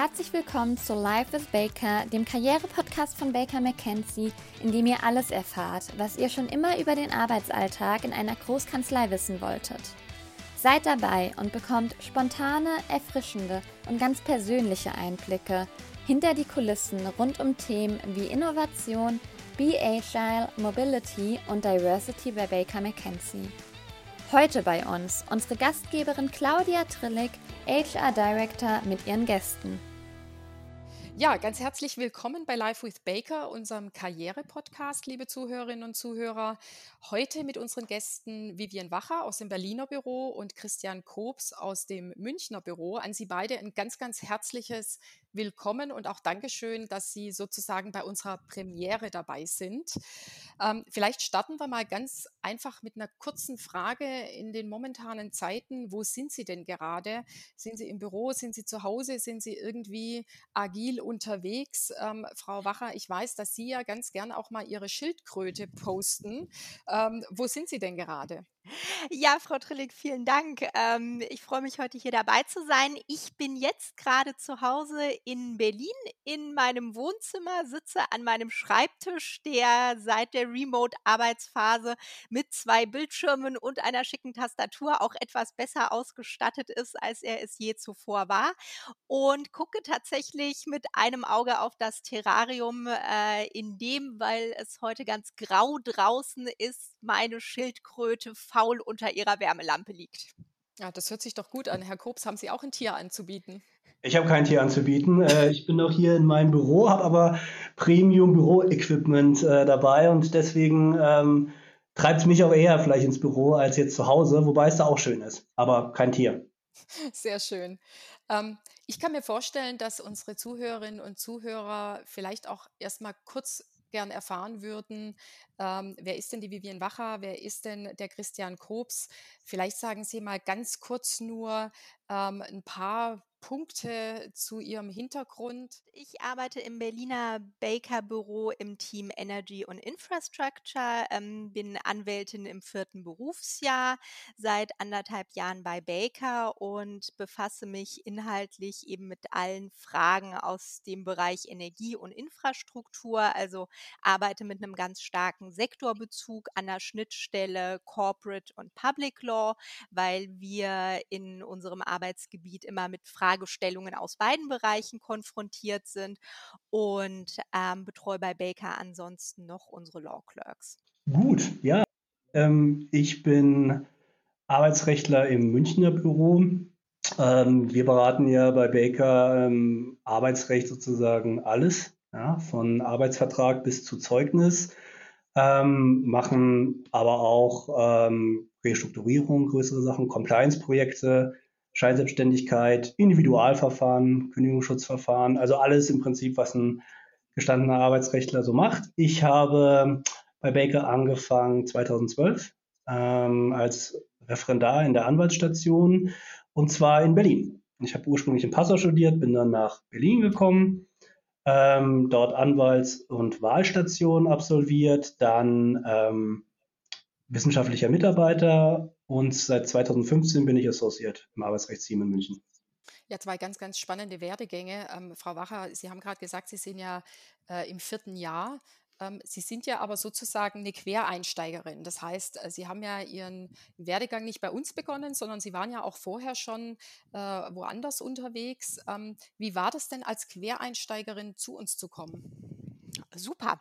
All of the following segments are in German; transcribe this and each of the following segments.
Herzlich willkommen zu Life with Baker, dem Karriere-Podcast von Baker McKenzie, in dem ihr alles erfahrt, was ihr schon immer über den Arbeitsalltag in einer Großkanzlei wissen wolltet. Seid dabei und bekommt spontane, erfrischende und ganz persönliche Einblicke hinter die Kulissen rund um Themen wie Innovation, Be Agile, Mobility und Diversity bei Baker McKenzie. Heute bei uns unsere Gastgeberin Claudia Trillig, HR Director mit ihren Gästen. Ja, ganz herzlich willkommen bei Live with Baker, unserem Karriere-Podcast, liebe Zuhörerinnen und Zuhörer. Heute mit unseren Gästen Vivian Wacher aus dem Berliner Büro und Christian Kobs aus dem Münchner Büro. An Sie beide ein ganz, ganz herzliches willkommen und auch Dankeschön, dass Sie sozusagen bei unserer Premiere dabei sind. Ähm, vielleicht starten wir mal ganz einfach mit einer kurzen Frage in den momentanen Zeiten. Wo sind Sie denn gerade? Sind Sie im Büro? Sind Sie zu Hause? Sind Sie irgendwie agil unterwegs? Ähm, Frau Wacher, ich weiß, dass Sie ja ganz gern auch mal Ihre Schildkröte posten. Ähm, wo sind Sie denn gerade? Ja, Frau Trillig, vielen Dank. Ähm, ich freue mich, heute hier dabei zu sein. Ich bin jetzt gerade zu Hause in Berlin in meinem Wohnzimmer, sitze an meinem Schreibtisch, der seit der Remote-Arbeitsphase mit zwei Bildschirmen und einer schicken Tastatur auch etwas besser ausgestattet ist, als er es je zuvor war. Und gucke tatsächlich mit einem Auge auf das Terrarium, äh, in dem, weil es heute ganz grau draußen ist, meine Schildkröte faul unter ihrer Wärmelampe liegt. Ja, das hört sich doch gut an. Herr Kobs, haben Sie auch ein Tier anzubieten? Ich habe kein Tier anzubieten. Äh, ich bin noch hier in meinem Büro, habe aber Premium-Büro-Equipment äh, dabei und deswegen ähm, treibt es mich auch eher vielleicht ins Büro als jetzt zu Hause, wobei es da auch schön ist, aber kein Tier. Sehr schön. Ähm, ich kann mir vorstellen, dass unsere Zuhörerinnen und Zuhörer vielleicht auch erstmal kurz gern erfahren würden, ähm, wer ist denn die Vivian Wacher, wer ist denn der Christian Kobs? Vielleicht sagen Sie mal ganz kurz nur ähm, ein paar Punkte zu Ihrem Hintergrund? Ich arbeite im Berliner Baker Büro im Team Energy und Infrastructure, ähm, bin Anwältin im vierten Berufsjahr, seit anderthalb Jahren bei Baker und befasse mich inhaltlich eben mit allen Fragen aus dem Bereich Energie und Infrastruktur, also arbeite mit einem ganz starken Sektorbezug an der Schnittstelle Corporate und Public Law, weil wir in unserem Arbeitsgebiet immer mit Fragestellungen aus beiden Bereichen konfrontiert sind und ähm, betreue bei Baker ansonsten noch unsere Law Clerks. Gut, ja. Ähm, ich bin Arbeitsrechtler im Münchner Büro. Ähm, wir beraten ja bei Baker ähm, Arbeitsrecht sozusagen alles, ja, von Arbeitsvertrag bis zu Zeugnis, ähm, machen aber auch ähm, Restrukturierung, größere Sachen, Compliance-Projekte, Scheinselbstständigkeit, Individualverfahren, Kündigungsschutzverfahren, also alles im Prinzip, was ein gestandener Arbeitsrechtler so macht. Ich habe bei Baker angefangen 2012 ähm, als Referendar in der Anwaltsstation und zwar in Berlin. Ich habe ursprünglich in Passau studiert, bin dann nach Berlin gekommen, ähm, dort Anwalts- und Wahlstation absolviert, dann ähm, wissenschaftlicher Mitarbeiter und seit 2015 bin ich Associate im Arbeitsrechtsteam in München. Ja, zwei ganz, ganz spannende Werdegänge. Ähm, Frau Wacher, Sie haben gerade gesagt, Sie sind ja äh, im vierten Jahr. Ähm, Sie sind ja aber sozusagen eine Quereinsteigerin. Das heißt, äh, Sie haben ja Ihren Werdegang nicht bei uns begonnen, sondern Sie waren ja auch vorher schon äh, woanders unterwegs. Ähm, wie war das denn als Quereinsteigerin zu uns zu kommen? Super.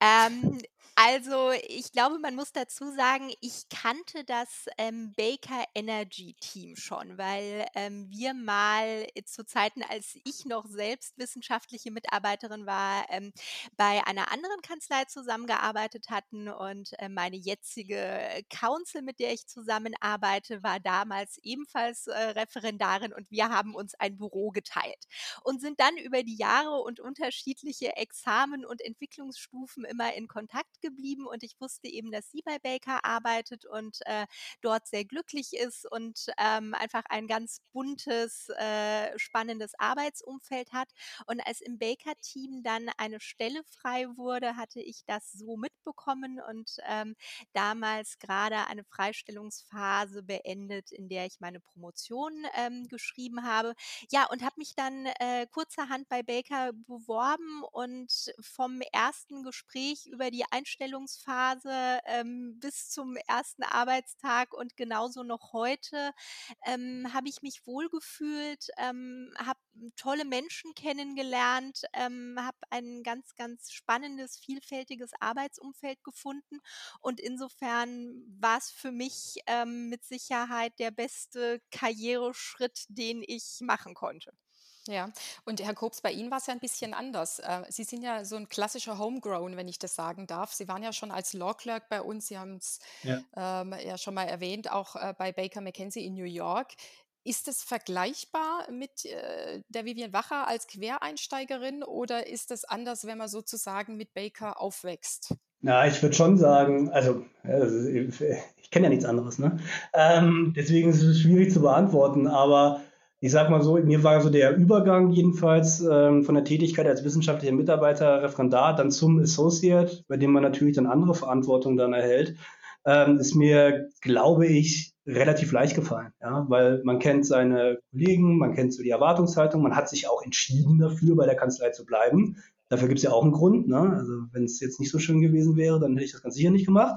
Ähm, also, ich glaube, man muss dazu sagen, ich kannte das, ähm, Baker Energy Team schon, weil, ähm, wir mal zu Zeiten, als ich noch selbst wissenschaftliche Mitarbeiterin war, ähm, bei einer anderen Kanzlei zusammengearbeitet hatten und, äh, meine jetzige Counsel, mit der ich zusammenarbeite, war damals ebenfalls, äh, Referendarin und wir haben uns ein Büro geteilt und sind dann über die Jahre und unterschiedliche Examen und Entwicklungsstufen immer in Kontakt geblieben und ich wusste eben, dass sie bei Baker arbeitet und äh, dort sehr glücklich ist und ähm, einfach ein ganz buntes, äh, spannendes Arbeitsumfeld hat. Und als im Baker-Team dann eine Stelle frei wurde, hatte ich das so mitbekommen und ähm, damals gerade eine Freistellungsphase beendet, in der ich meine Promotion ähm, geschrieben habe. Ja, und habe mich dann äh, kurzerhand bei Baker beworben und vom ersten Gespräch über die Einstellungsphase ähm, bis zum ersten Arbeitstag und genauso noch heute ähm, habe ich mich wohlgefühlt, ähm, habe tolle Menschen kennengelernt, ähm, habe ein ganz, ganz spannendes, vielfältiges Arbeitsumfeld gefunden und insofern war es für mich ähm, mit Sicherheit der beste Karriereschritt, den ich machen konnte. Ja, und Herr Kobs, bei Ihnen war es ja ein bisschen anders. Äh, Sie sind ja so ein klassischer Homegrown, wenn ich das sagen darf. Sie waren ja schon als Law Clerk bei uns, Sie haben es ja. ähm, ja schon mal erwähnt, auch äh, bei Baker McKenzie in New York. Ist es vergleichbar mit äh, der Vivian Wacher als Quereinsteigerin oder ist es anders, wenn man sozusagen mit Baker aufwächst? Na, ich würde schon sagen, also, also ich, ich kenne ja nichts anderes, ne? Ähm, deswegen ist es schwierig zu beantworten, aber ich sag mal so, mir war so der Übergang jedenfalls ähm, von der Tätigkeit als wissenschaftlicher Mitarbeiter, Referendar, dann zum Associate, bei dem man natürlich dann andere Verantwortung dann erhält, ähm, ist mir, glaube ich, relativ leicht gefallen, ja, weil man kennt seine Kollegen, man kennt so die Erwartungshaltung, man hat sich auch entschieden dafür, bei der Kanzlei zu bleiben. Dafür gibt es ja auch einen Grund. Ne? Also wenn es jetzt nicht so schön gewesen wäre, dann hätte ich das ganz sicher nicht gemacht.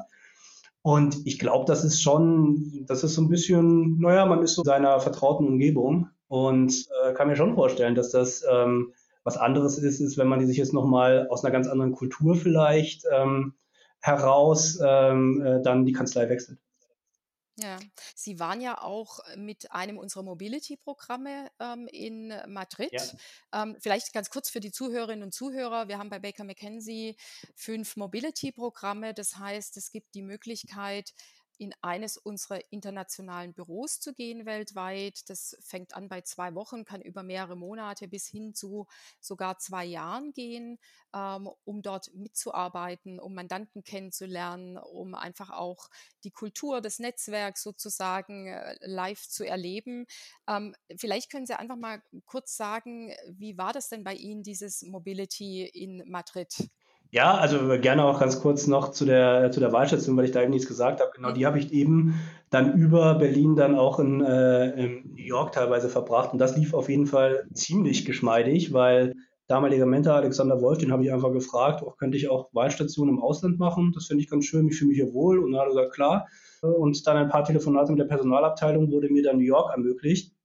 Und ich glaube, das ist schon, das ist so ein bisschen, naja, man ist so in seiner vertrauten Umgebung und äh, kann mir schon vorstellen, dass das ähm, was anderes ist, ist, wenn man sich jetzt nochmal aus einer ganz anderen Kultur vielleicht ähm, heraus ähm, äh, dann die Kanzlei wechselt. Ja, Sie waren ja auch äh, mit einem unserer Mobility-Programme ähm, in Madrid. Ja. Ähm, vielleicht ganz kurz für die Zuhörerinnen und Zuhörer. Wir haben bei Baker McKenzie fünf Mobility-Programme. Das heißt, es gibt die Möglichkeit, in eines unserer internationalen Büros zu gehen weltweit. Das fängt an bei zwei Wochen, kann über mehrere Monate bis hin zu sogar zwei Jahren gehen, ähm, um dort mitzuarbeiten, um Mandanten kennenzulernen, um einfach auch die Kultur des Netzwerks sozusagen äh, live zu erleben. Ähm, vielleicht können Sie einfach mal kurz sagen, wie war das denn bei Ihnen, dieses Mobility in Madrid? Ja, also gerne auch ganz kurz noch zu der, zu der Wahlstation, weil ich da eben nichts gesagt habe. Genau, die habe ich eben dann über Berlin dann auch in, äh, in New York teilweise verbracht. Und das lief auf jeden Fall ziemlich geschmeidig, weil damaliger Mentor Alexander Wolf, den habe ich einfach gefragt, auch könnte ich auch Wahlstationen im Ausland machen. Das finde ich ganz schön, ich fühle mich hier wohl. Und dann hat er gesagt, klar. Und dann ein paar Telefonate mit der Personalabteilung wurde mir dann New York ermöglicht.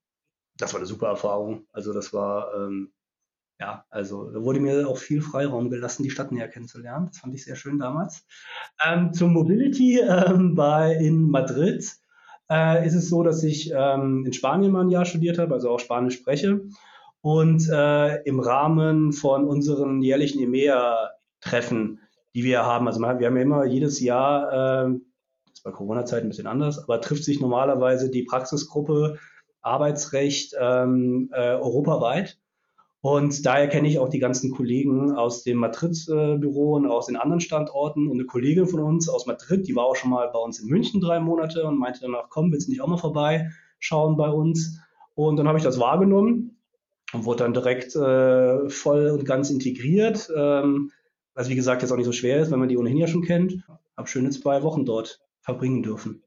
Das war eine super Erfahrung. Also das war ähm, ja, also da wurde mir auch viel Freiraum gelassen, die Stadt näher kennenzulernen. Das fand ich sehr schön damals. Ähm, zum Mobility ähm, bei, in Madrid äh, ist es so, dass ich ähm, in Spanien mal ein Jahr studiert habe, also auch Spanisch spreche. Und äh, im Rahmen von unseren jährlichen EMEA-Treffen, die wir haben, also wir haben ja immer jedes Jahr, äh, das ist bei Corona-Zeit ein bisschen anders, aber trifft sich normalerweise die Praxisgruppe Arbeitsrecht ähm, äh, europaweit und daher kenne ich auch die ganzen Kollegen aus dem Madrid-Büro und aus den anderen Standorten. Und eine Kollegin von uns aus Madrid, die war auch schon mal bei uns in München drei Monate und meinte danach, komm, willst du nicht auch mal vorbeischauen bei uns? Und dann habe ich das wahrgenommen und wurde dann direkt äh, voll und ganz integriert. Ähm, was wie gesagt jetzt auch nicht so schwer ist, wenn man die ohnehin ja schon kennt. Habe schöne zwei Wochen dort verbringen dürfen.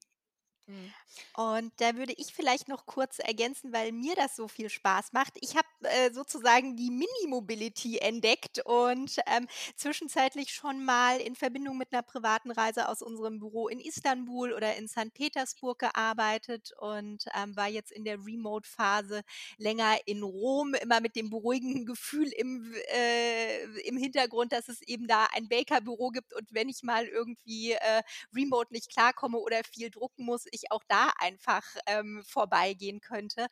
Und da würde ich vielleicht noch kurz ergänzen, weil mir das so viel Spaß macht. Ich habe äh, sozusagen die Mini-Mobility entdeckt und ähm, zwischenzeitlich schon mal in Verbindung mit einer privaten Reise aus unserem Büro in Istanbul oder in St. Petersburg gearbeitet und ähm, war jetzt in der Remote-Phase länger in Rom, immer mit dem beruhigenden Gefühl im, äh, im Hintergrund, dass es eben da ein Baker-Büro gibt und wenn ich mal irgendwie äh, remote nicht klarkomme oder viel drucken muss, ich auch da einfach ähm, vorbeigehen könnte.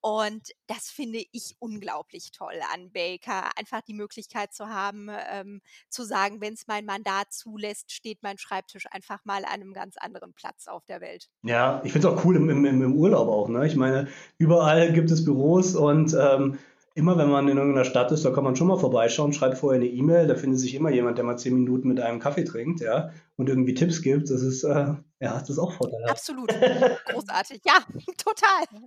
Und das finde ich unglaublich toll an Baker, einfach die Möglichkeit zu haben, ähm, zu sagen, wenn es mein Mandat zulässt, steht mein Schreibtisch einfach mal an einem ganz anderen Platz auf der Welt. Ja, ich finde es auch cool im, im, im Urlaub auch. Ne? Ich meine, überall gibt es Büros und ähm, immer wenn man in irgendeiner Stadt ist, da kann man schon mal vorbeischauen, schreibt vorher eine E-Mail, da findet sich immer jemand, der mal zehn Minuten mit einem Kaffee trinkt, ja, und irgendwie Tipps gibt. Das ist, äh, ja, das ist auch vorteilhaft. Absolut. Großartig. Ja, total.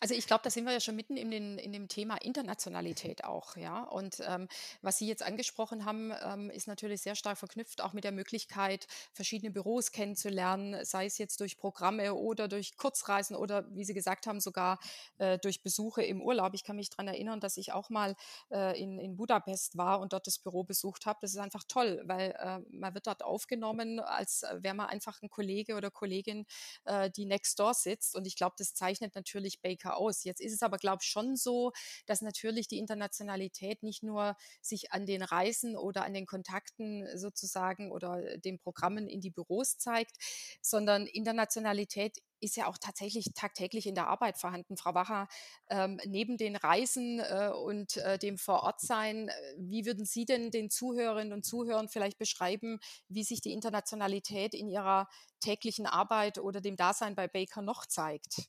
Also ich glaube, da sind wir ja schon mitten in, den, in dem Thema Internationalität auch, ja. Und ähm, was Sie jetzt angesprochen haben, ähm, ist natürlich sehr stark verknüpft auch mit der Möglichkeit, verschiedene Büros kennenzulernen, sei es jetzt durch Programme oder durch Kurzreisen oder wie Sie gesagt haben, sogar äh, durch Besuche im Urlaub. Ich kann mich daran erinnern, dass ich auch mal äh, in, in Budapest war und dort das Büro besucht habe. Das ist einfach toll, weil äh, man wird dort aufgenommen, als äh, wäre man einfach ein Kollege oder Kollegin, äh, die next door sitzt. Und ich glaube, das zeichnet natürlich Baker aus. Jetzt ist es aber, glaube ich, schon so, dass natürlich die Internationalität nicht nur sich an den Reisen oder an den Kontakten sozusagen oder den Programmen in die Büros zeigt, sondern Internationalität ist ja auch tatsächlich tagtäglich in der Arbeit vorhanden. Frau Wacher, ähm, neben den Reisen äh, und äh, dem Vorortsein, äh, wie würden Sie denn den Zuhörerinnen und Zuhörern vielleicht beschreiben, wie sich die Internationalität in Ihrer täglichen Arbeit oder dem Dasein bei Baker noch zeigt?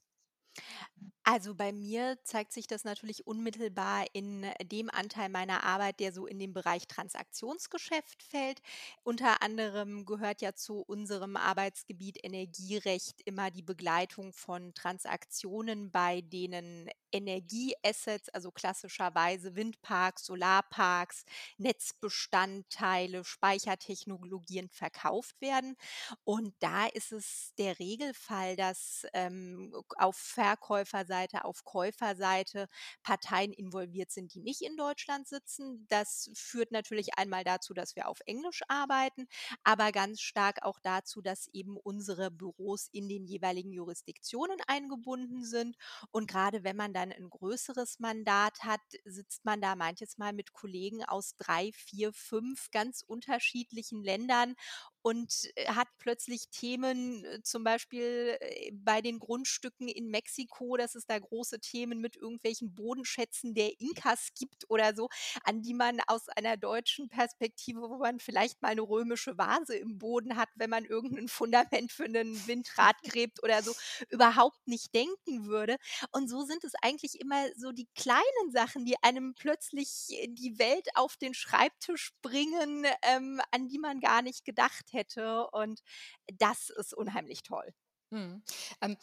Also bei mir zeigt sich das natürlich unmittelbar in dem Anteil meiner Arbeit, der so in den Bereich Transaktionsgeschäft fällt. Unter anderem gehört ja zu unserem Arbeitsgebiet Energierecht immer die Begleitung von Transaktionen, bei denen Energieassets, also klassischerweise Windparks, Solarparks, Netzbestandteile, Speichertechnologien verkauft werden. Und da ist es der Regelfall, dass ähm, auf Verkäuferseite, auf Käuferseite Parteien involviert sind, die nicht in Deutschland sitzen. Das führt natürlich einmal dazu, dass wir auf Englisch arbeiten, aber ganz stark auch dazu, dass eben unsere Büros in den jeweiligen Jurisdiktionen eingebunden sind. Und gerade wenn man dann ein größeres Mandat hat, sitzt man da manches Mal mit Kollegen aus drei, vier, fünf ganz unterschiedlichen Ländern und äh, hat plötzlich Themen, äh, zum Beispiel äh, bei den Grundstücken in Mexiko, dass es da große Themen mit irgendwelchen Bodenschätzen der Inkas gibt oder so, an die man aus einer deutschen Perspektive, wo man vielleicht mal eine römische Vase im Boden hat, wenn man irgendein Fundament für einen Windrad gräbt oder so, überhaupt nicht denken würde. Und so sind es eigentlich immer so die kleinen Sachen, die einem plötzlich die Welt auf den Schreibtisch bringen, ähm, an die man gar nicht gedacht hätte hätte. Und das ist unheimlich toll. Mhm. Ähm,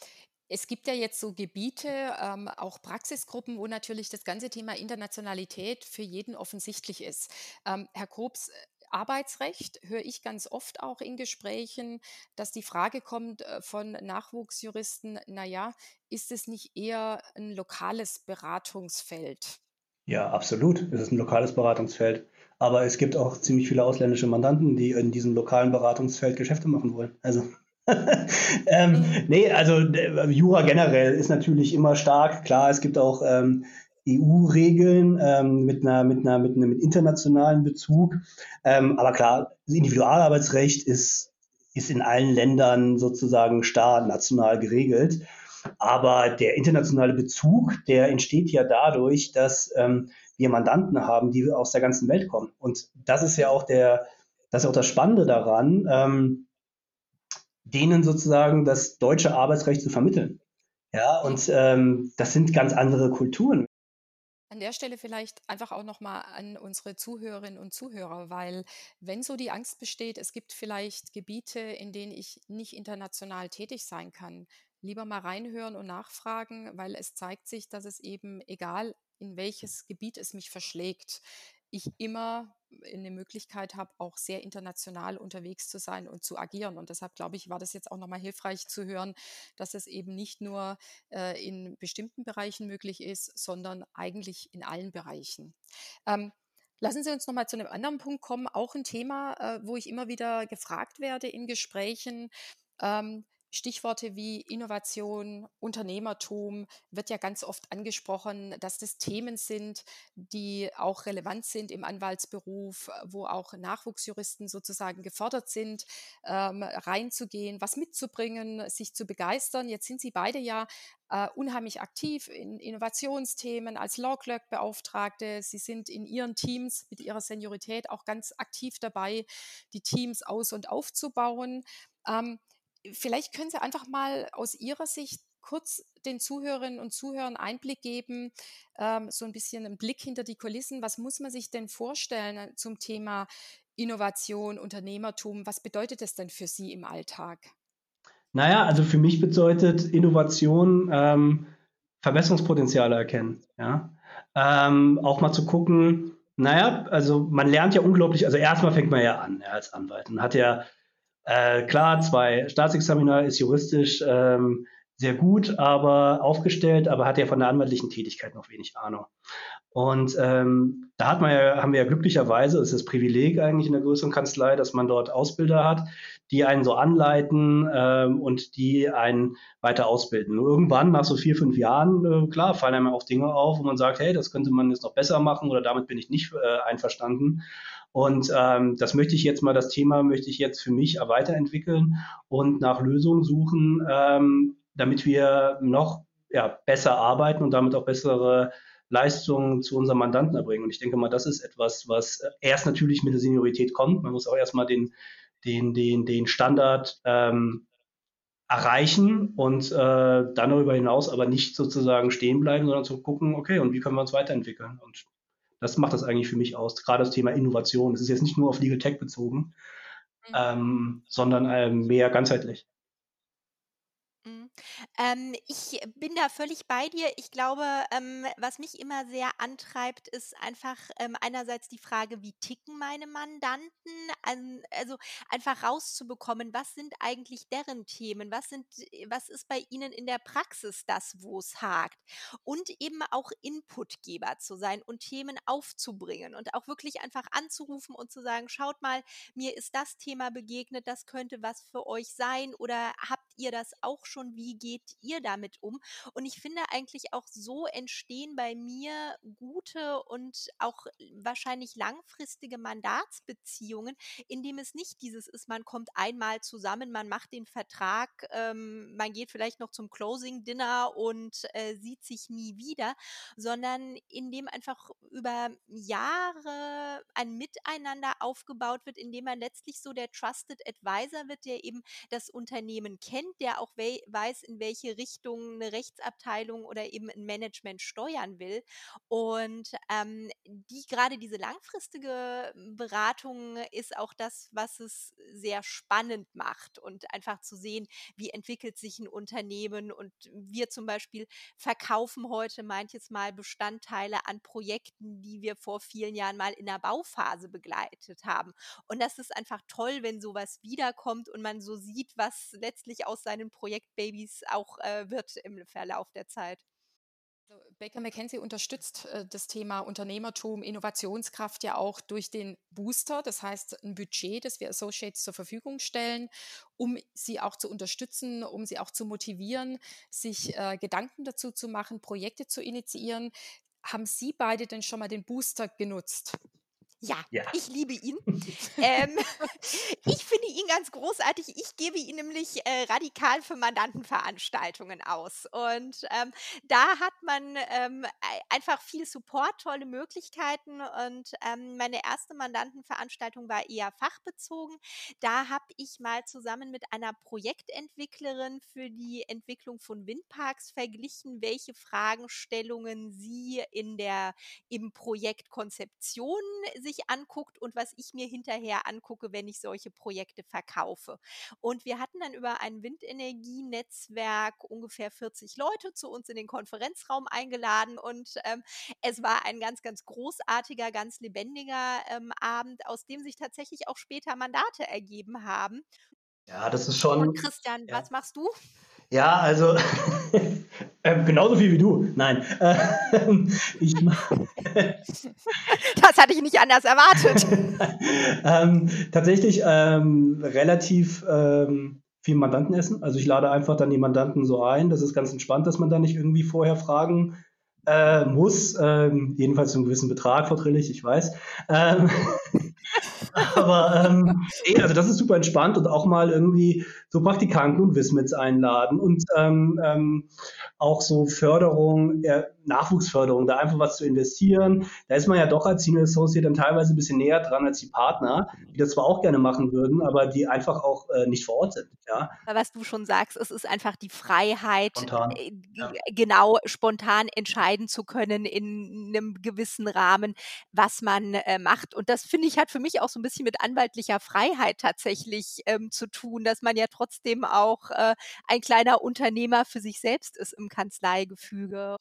es gibt ja jetzt so Gebiete, ähm, auch Praxisgruppen, wo natürlich das ganze Thema Internationalität für jeden offensichtlich ist. Ähm, Herr Kobs, Arbeitsrecht höre ich ganz oft auch in Gesprächen, dass die Frage kommt äh, von Nachwuchsjuristen, naja, ist es nicht eher ein lokales Beratungsfeld? Ja, absolut. Es ist ein lokales Beratungsfeld. Aber es gibt auch ziemlich viele ausländische Mandanten, die in diesem lokalen Beratungsfeld Geschäfte machen wollen. Also ähm, nee, also Jura generell ist natürlich immer stark. Klar, es gibt auch ähm, EU-Regeln ähm, mit, einer, mit, einer, mit einem internationalen Bezug. Ähm, aber klar, das Individualarbeitsrecht ist, ist in allen Ländern sozusagen starr national geregelt. Aber der internationale Bezug, der entsteht ja dadurch, dass ähm, wir Mandanten haben, die aus der ganzen Welt kommen. Und das ist ja auch der, das ist auch das Spannende daran, ähm, denen sozusagen das deutsche Arbeitsrecht zu vermitteln. Ja, und ähm, das sind ganz andere Kulturen. An der Stelle vielleicht einfach auch nochmal an unsere Zuhörerinnen und Zuhörer, weil wenn so die Angst besteht, es gibt vielleicht Gebiete, in denen ich nicht international tätig sein kann, lieber mal reinhören und nachfragen, weil es zeigt sich, dass es eben, egal in welches Gebiet es mich verschlägt, ich immer eine Möglichkeit habe, auch sehr international unterwegs zu sein und zu agieren. Und deshalb glaube ich, war das jetzt auch nochmal hilfreich zu hören, dass es eben nicht nur äh, in bestimmten Bereichen möglich ist, sondern eigentlich in allen Bereichen. Ähm, Lassen Sie uns nochmal zu einem anderen Punkt kommen, auch ein Thema, äh, wo ich immer wieder gefragt werde in Gesprächen. Ähm, Stichworte wie Innovation, Unternehmertum wird ja ganz oft angesprochen, dass das Themen sind, die auch relevant sind im Anwaltsberuf, wo auch Nachwuchsjuristen sozusagen gefordert sind, ähm, reinzugehen, was mitzubringen, sich zu begeistern. Jetzt sind Sie beide ja Uh, unheimlich aktiv in Innovationsthemen als Law Clerk Beauftragte. Sie sind in Ihren Teams mit Ihrer Seniorität auch ganz aktiv dabei, die Teams aus- und aufzubauen. Ähm, vielleicht können Sie einfach mal aus Ihrer Sicht kurz den Zuhörerinnen und Zuhörern Einblick geben, ähm, so ein bisschen einen Blick hinter die Kulissen. Was muss man sich denn vorstellen äh, zum Thema Innovation, Unternehmertum? Was bedeutet das denn für Sie im Alltag? Naja, also für mich bedeutet Innovation ähm, Verbesserungspotenziale erkennen. Ja? Ähm, auch mal zu gucken, naja, also man lernt ja unglaublich, also erstmal fängt man ja an ja, als Anwalt und hat ja äh, klar zwei Staatsexaminer, ist juristisch ähm, sehr gut, aber aufgestellt, aber hat ja von der anwaltlichen Tätigkeit noch wenig Ahnung. Und ähm, da hat man ja, haben wir ja glücklicherweise, ist das Privileg eigentlich in der größeren Kanzlei, dass man dort Ausbilder hat, die einen so anleiten ähm, und die einen weiter ausbilden. Nur irgendwann, nach so vier, fünf Jahren, äh, klar, fallen einem auch Dinge auf, wo man sagt, hey, das könnte man jetzt noch besser machen oder damit bin ich nicht äh, einverstanden. Und ähm, das möchte ich jetzt mal, das Thema möchte ich jetzt für mich weiterentwickeln und nach Lösungen suchen, ähm, damit wir noch ja, besser arbeiten und damit auch bessere Leistungen zu unserem Mandanten erbringen. Und ich denke mal, das ist etwas, was erst natürlich mit der Seniorität kommt. Man muss auch erstmal den, den, den, den Standard ähm, erreichen und äh, dann darüber hinaus aber nicht sozusagen stehen bleiben, sondern zu gucken, okay, und wie können wir uns weiterentwickeln? Und das macht das eigentlich für mich aus. Gerade das Thema Innovation. Es ist jetzt nicht nur auf Legal Tech bezogen, mhm. ähm, sondern äh, mehr ganzheitlich. Ähm, ich bin da völlig bei dir. Ich glaube, ähm, was mich immer sehr antreibt, ist einfach ähm, einerseits die Frage, wie ticken meine Mandanten? An, also einfach rauszubekommen, was sind eigentlich deren Themen? Was sind, was ist bei ihnen in der Praxis das, wo es hakt? Und eben auch Inputgeber zu sein und Themen aufzubringen und auch wirklich einfach anzurufen und zu sagen, schaut mal, mir ist das Thema begegnet, das könnte was für euch sein oder habt ihr das auch schon? Wie geht ihr damit um? Und ich finde eigentlich auch so entstehen bei mir gute und auch wahrscheinlich langfristige Mandatsbeziehungen, indem es nicht dieses ist, man kommt einmal zusammen, man macht den Vertrag, ähm, man geht vielleicht noch zum Closing Dinner und äh, sieht sich nie wieder, sondern indem einfach über Jahre ein Miteinander aufgebaut wird, indem man letztlich so der Trusted Advisor wird, der eben das Unternehmen kennt, der auch weiß, in welche Richtung eine Rechtsabteilung oder eben ein Management steuern will. Und ähm, die gerade diese langfristige Beratung ist auch das, was es sehr spannend macht und einfach zu sehen, wie entwickelt sich ein Unternehmen und wir zum Beispiel verkaufen heute manches Mal Bestandteile an Projekten, die wir vor vielen Jahren mal in der Bauphase begleitet haben. Und das ist einfach toll, wenn sowas wiederkommt und man so sieht, was letztlich aus seinen Projektbabys auch äh, wird im Verlauf der Zeit. Also Baker McKenzie unterstützt äh, das Thema Unternehmertum, Innovationskraft ja auch durch den Booster, das heißt ein Budget, das wir Associates zur Verfügung stellen, um sie auch zu unterstützen, um sie auch zu motivieren, sich äh, Gedanken dazu zu machen, Projekte zu initiieren. Haben Sie beide denn schon mal den Booster genutzt? Ja, ja, ich liebe ihn. ähm, ich finde ihn ganz großartig. Ich gebe ihn nämlich äh, radikal für Mandantenveranstaltungen aus. Und ähm, da hat man ähm, einfach viel Support, tolle Möglichkeiten. Und ähm, meine erste Mandantenveranstaltung war eher fachbezogen. Da habe ich mal zusammen mit einer Projektentwicklerin für die Entwicklung von Windparks verglichen, welche Fragestellungen sie in der im Projekt Konzeption sich sich anguckt und was ich mir hinterher angucke, wenn ich solche Projekte verkaufe. Und wir hatten dann über ein Windenergienetzwerk ungefähr 40 Leute zu uns in den Konferenzraum eingeladen und ähm, es war ein ganz, ganz großartiger, ganz lebendiger ähm, Abend, aus dem sich tatsächlich auch später Mandate ergeben haben. Ja, das ist schon. Und Christian, ja. was machst du? Ja, also äh, genauso viel wie du. Nein. Äh, ich das hatte ich nicht anders erwartet. ähm, tatsächlich ähm, relativ ähm, viel Mandantenessen. Also ich lade einfach dann die Mandanten so ein. Das ist ganz entspannt, dass man da nicht irgendwie vorher fragen äh, muss. Ähm, jedenfalls zu einem gewissen Betrag vertrillig, ich weiß. Aber ähm, also das ist super entspannt und auch mal irgendwie so Praktikanten und Wismits einladen und ähm, ähm, auch so Förderung, er, Nachwuchsförderung, da einfach was zu investieren. Da ist man ja doch als Senior Associate dann teilweise ein bisschen näher dran als die Partner, die das zwar auch gerne machen würden, aber die einfach auch äh, nicht vor Ort sind. Ja. Was du schon sagst, es ist einfach die Freiheit, Spontan, äh, ja. genau spontan entscheiden zu können in einem gewissen Rahmen, was man äh, macht. Und das finde ich hat für mich auch so ein bisschen mit anwaltlicher Freiheit tatsächlich ähm, zu tun, dass man ja trotzdem auch äh, ein kleiner Unternehmer für sich selbst ist im Kanzleigefüge.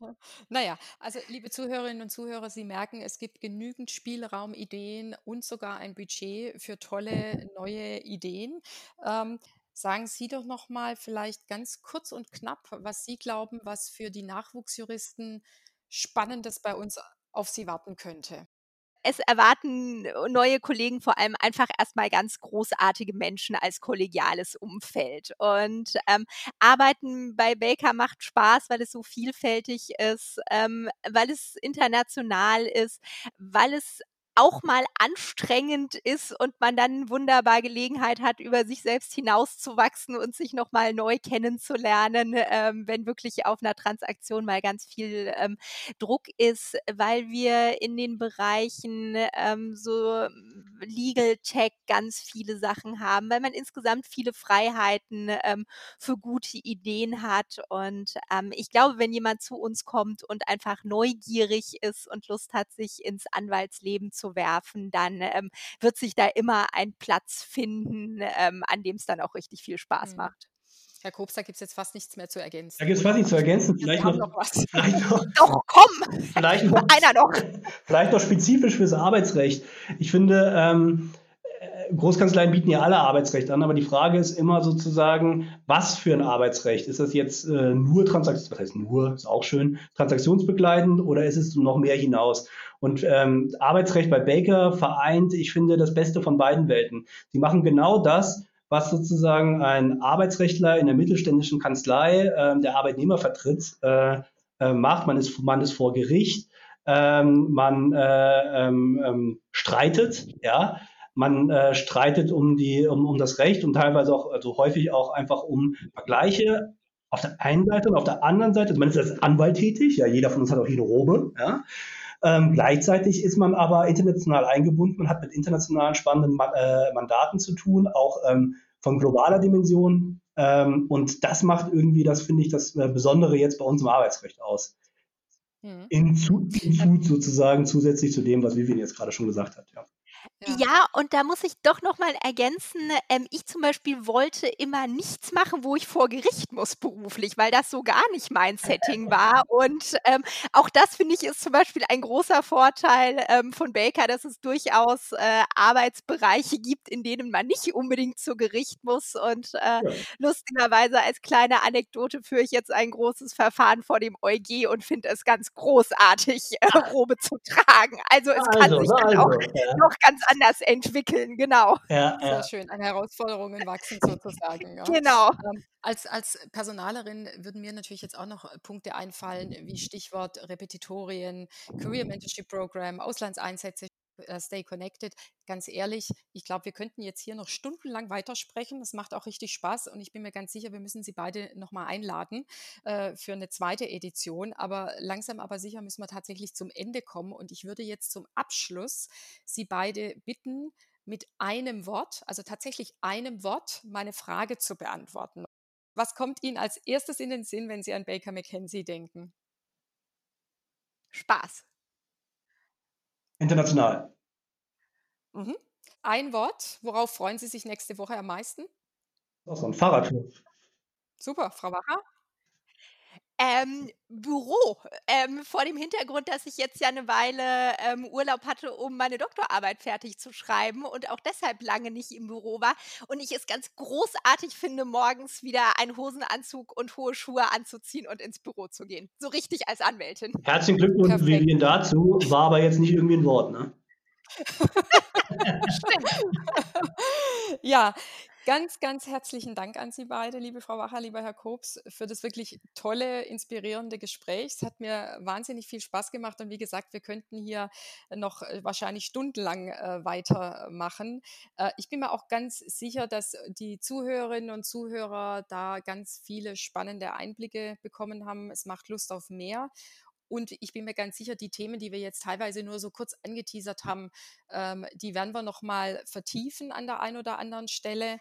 Naja, also liebe Zuhörerinnen und Zuhörer, Sie merken, es gibt genügend Spielraum, Ideen und sogar ein Budget für tolle neue Ideen. Ähm, sagen Sie doch noch mal vielleicht ganz kurz und knapp, was Sie glauben, was für die Nachwuchsjuristen Spannendes bei uns auf Sie warten könnte es erwarten äh, neue Kollegen vor allem einfach erstmal ganz großartige Menschen als kollegiales Umfeld. Und ähm, Arbeiten bei Baker macht Spaß, weil es so vielfältig ist, ähm, weil es international ist, weil es auch mal anstrengend ist und man dann wunderbar Gelegenheit hat, über sich selbst hinauszuwachsen und sich nochmal neu kennenzulernen, ähm, wenn wirklich auf einer Transaktion mal ganz viel ähm, Druck ist, weil wir in den Bereichen ähm, so Legal Tech ganz viele Sachen haben, weil man insgesamt viele Freiheiten ähm, für gute Ideen hat. Und ähm, ich glaube, wenn jemand zu uns kommt und einfach neugierig ist und Lust hat, sich ins Anwaltsleben zu zu werfen, dann ähm, wird sich da immer ein Platz finden, ähm, an dem es dann auch richtig viel Spaß mhm. macht. Herr Kobs, da gibt es jetzt fast nichts mehr zu ergänzen. Da gibt es fast nichts zu ergänzen. Vielleicht noch, noch, was. Vielleicht noch, Doch, komm! Vielleicht noch, Einer noch. Vielleicht noch spezifisch fürs Arbeitsrecht. Ich finde, ähm, Großkanzleien bieten ja alle Arbeitsrecht an, aber die Frage ist immer sozusagen, was für ein Arbeitsrecht? Ist das jetzt äh, nur Transaktions, was heißt nur, ist auch schön, transaktionsbegleitend oder ist es noch mehr hinaus? Und ähm, Arbeitsrecht bei Baker vereint, ich finde, das Beste von beiden Welten. Sie machen genau das, was sozusagen ein Arbeitsrechtler in der mittelständischen Kanzlei, äh, der Arbeitnehmer vertritt, äh, äh, macht. Man ist, man ist vor Gericht, ähm, man äh, ähm, ähm, streitet, ja, man äh, streitet um, die, um, um das Recht und teilweise auch, also häufig auch einfach um Vergleiche auf der einen Seite und auf der anderen Seite, man ist als Anwalt tätig, ja, jeder von uns hat auch jede Robe, ja. Ähm, gleichzeitig ist man aber international eingebunden, man hat mit internationalen spannenden äh, Mandaten zu tun, auch ähm, von globaler Dimension. Ähm, und das macht irgendwie, das finde ich, das äh, Besondere jetzt bei uns im Arbeitsrecht aus. Mhm. In, zu, in Zut sozusagen zusätzlich zu dem, was Vivian jetzt gerade schon gesagt hat. Ja. Ja. ja, und da muss ich doch noch mal ergänzen, ähm, ich zum Beispiel wollte immer nichts machen, wo ich vor Gericht muss beruflich, weil das so gar nicht mein Setting war. Und ähm, auch das finde ich ist zum Beispiel ein großer Vorteil ähm, von Baker, dass es durchaus äh, Arbeitsbereiche gibt, in denen man nicht unbedingt zu Gericht muss. Und äh, ja. lustigerweise als kleine Anekdote führe ich jetzt ein großes Verfahren vor dem EuG und finde es ganz großartig, äh, Robe zu tragen. Also es kann also, sich dann also, auch ja. noch ganz ganz anders entwickeln, genau. Ja, Sehr ja. schön, an Herausforderungen wachsen sozusagen. Ja. Genau. Ähm, als, als Personalerin würden mir natürlich jetzt auch noch Punkte einfallen, wie Stichwort Repetitorien, Career Mentorship Program, Auslandseinsätze, Stay Connected. Ganz ehrlich, ich glaube, wir könnten jetzt hier noch stundenlang weitersprechen. Das macht auch richtig Spaß und ich bin mir ganz sicher, wir müssen Sie beide nochmal einladen äh, für eine zweite Edition. Aber langsam aber sicher müssen wir tatsächlich zum Ende kommen und ich würde jetzt zum Abschluss Sie beide bitten, mit einem Wort, also tatsächlich einem Wort, meine Frage zu beantworten. Was kommt Ihnen als erstes in den Sinn, wenn Sie an Baker McKenzie denken? Spaß. International. Mhm. Ein Wort, worauf freuen Sie sich nächste Woche am meisten? Auch so ein Fahrradtour. Super, Frau Wacher? Ähm, Büro. Ähm, vor dem Hintergrund, dass ich jetzt ja eine Weile ähm, Urlaub hatte, um meine Doktorarbeit fertig zu schreiben und auch deshalb lange nicht im Büro war. Und ich es ganz großartig finde, morgens wieder einen Hosenanzug und hohe Schuhe anzuziehen und ins Büro zu gehen. So richtig als Anwältin. Herzlichen Glückwunsch, Vivian, dazu. War aber jetzt nicht irgendwie ein Wort, ne? Ja, Ganz, ganz herzlichen Dank an Sie beide, liebe Frau Wacher, lieber Herr Kobs, für das wirklich tolle, inspirierende Gespräch. Es hat mir wahnsinnig viel Spaß gemacht und wie gesagt, wir könnten hier noch äh, wahrscheinlich stundenlang äh, weitermachen. Äh, ich bin mir auch ganz sicher, dass die Zuhörerinnen und Zuhörer da ganz viele spannende Einblicke bekommen haben. Es macht Lust auf mehr. Und ich bin mir ganz sicher, die Themen, die wir jetzt teilweise nur so kurz angeteasert haben, ähm, die werden wir nochmal vertiefen an der einen oder anderen Stelle.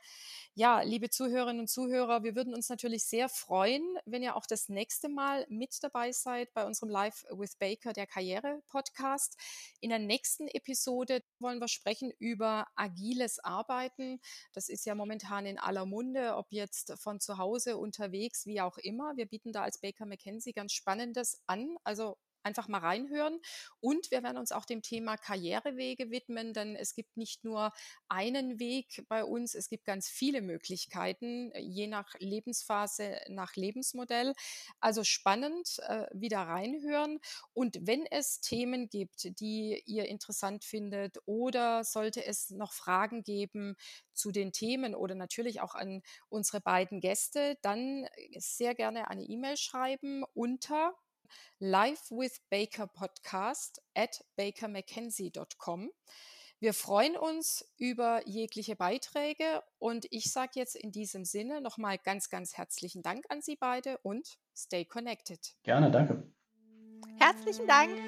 Ja, liebe Zuhörerinnen und Zuhörer, wir würden uns natürlich sehr freuen, wenn ihr auch das nächste Mal mit dabei seid bei unserem Live with Baker, der Karriere-Podcast. In der nächsten Episode wollen wir sprechen über agiles Arbeiten. Das ist ja momentan in aller Munde, ob jetzt von zu Hause, unterwegs, wie auch immer. Wir bieten da als Baker McKenzie ganz Spannendes an. Also einfach mal reinhören. Und wir werden uns auch dem Thema Karrierewege widmen, denn es gibt nicht nur einen Weg bei uns, es gibt ganz viele Möglichkeiten, je nach Lebensphase, nach Lebensmodell. Also spannend, äh, wieder reinhören. Und wenn es Themen gibt, die ihr interessant findet oder sollte es noch Fragen geben zu den Themen oder natürlich auch an unsere beiden Gäste, dann sehr gerne eine E-Mail schreiben unter Live with Baker Podcast at bakermackenzie.com. Wir freuen uns über jegliche Beiträge und ich sage jetzt in diesem Sinne nochmal ganz, ganz herzlichen Dank an Sie beide und stay connected. Gerne, danke. Herzlichen Dank.